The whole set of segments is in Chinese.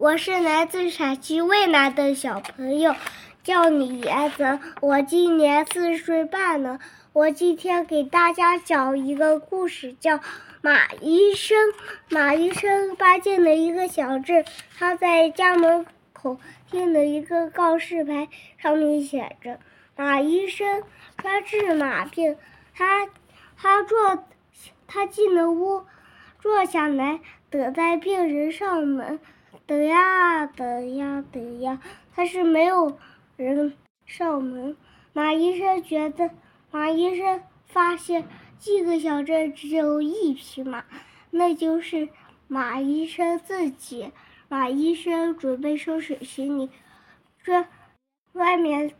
我是来自陕西渭南的小朋友，叫李延泽，我今年四岁半了。我今天给大家讲一个故事，叫《马医生》。马医生搬进了一个小镇，他在家门口贴了一个告示牌，上面写着：“马医生专治马病。”他他坐他进了屋，坐下来等待病人上门。等呀等呀等呀，但是没有人上门。马医生觉得，马医生发现这个小镇只有一匹马，那就是马医生自己。马医生准备收拾行李，这外面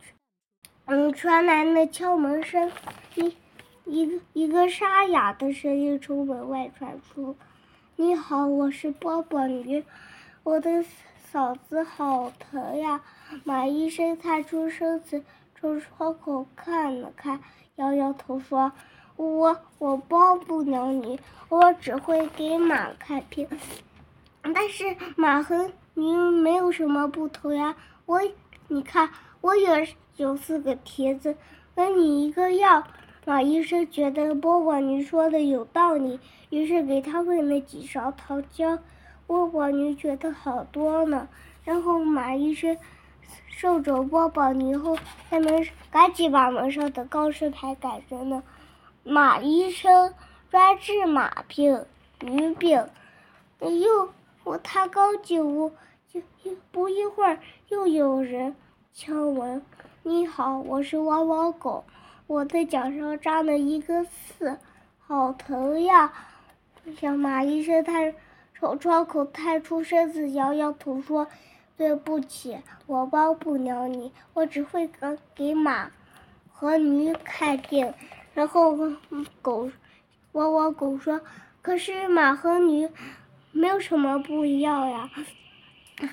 嗯传来了敲门声，一一个一个沙哑的声音从门外传出：“你好，我是波波鱼。”我的嗓子好疼呀！马医生探出身子，从窗口看了看，摇摇头说：“我我帮不了你，我只会给马看病。但是马和驴没有什么不同呀。我，你看，我也有四个蹄子，跟你一个样。”马医生觉得波波女说的有道理，于是给他喂了几勺糖浆。波波女觉得好多呢，然后马医生送走波波女后，开门赶紧把门上的告示牌改成了“马医生专治马病、驴病”。又我他刚进屋，就不一会儿又有人敲门。你好，我是汪汪狗，我的脚上扎了一个刺，好疼呀！小马医生探。从窗口探出身子，摇摇头说：“对不起，我帮不了你，我只会给给马和驴看病。”然后狗汪汪狗说：“可是马和驴没有什么不一样呀，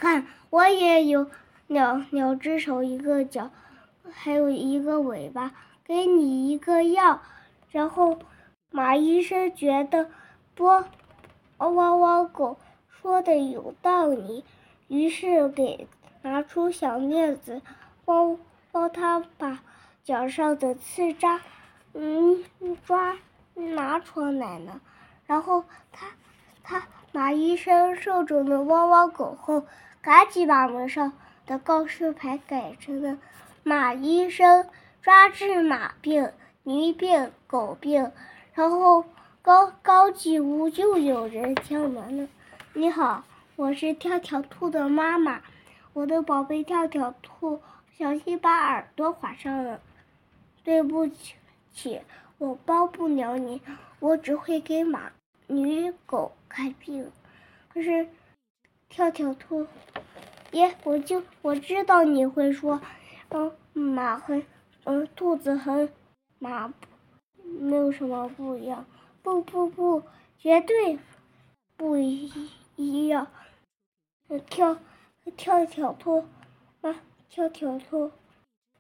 看我也有两两只手，一个脚，还有一个尾巴，给你一个药。”然后马医生觉得不。汪汪狗说的有道理，于是给拿出小镊子，帮帮他把脚上的刺扎，嗯，抓拿出来了。然后他他马医生受走了汪汪狗后，赶紧把门上的告示牌改成了“马医生抓治马病、驴病、狗病”，然后。刚刚进屋就有人敲门了。你好，我是跳跳兔的妈妈，我的宝贝跳跳兔小心把耳朵划伤了。对不起，我帮不了你，我只会给马、驴、狗看病。可是跳跳兔，耶，我就我知道你会说，嗯，马和嗯兔子和马没有什么不一样。不不不，绝对不一一样。跳跳跳兔，啊，跳跳兔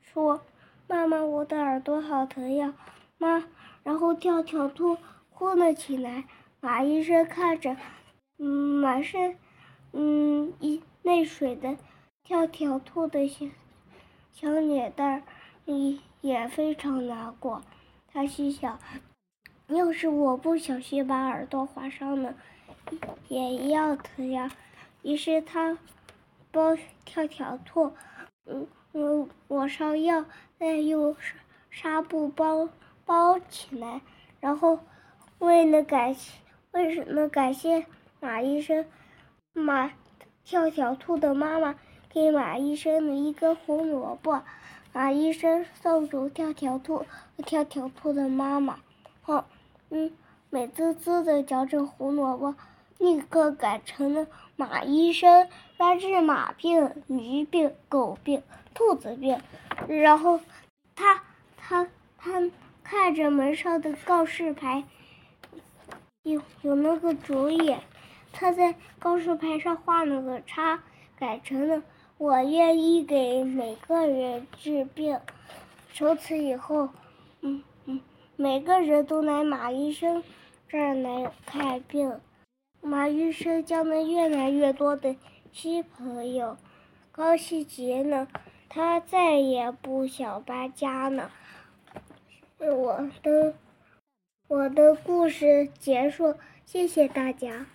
说：“妈妈，我的耳朵好疼呀，妈。”然后跳跳兔哭了起来。马医生看着，嗯，满身嗯一泪水的跳跳兔的小小脸蛋儿，也也非常难过。他心想。要是我不小心把耳朵划伤了，也一样疼呀。于是他帮跳跳兔，嗯嗯抹上药，再用纱布包包起来。然后为了感谢，为什么感谢马医生？马跳跳兔的妈妈给马医生了一根胡萝卜。马医生送走跳跳兔和跳跳兔的妈妈后。嗯，美滋滋的嚼着胡萝卜，立刻改成了马医生专治马病、驴病、狗病、兔子病。然后他他他看着门上的告示牌，有有那个主意，他在告示牌上画了个叉，改成了我愿意给每个人治病。从此以后，嗯嗯。每个人都来马医生这儿来看病，马医生将那越来越多的新朋友。高希杰呢，他再也不想搬家了。我的我的故事结束，谢谢大家。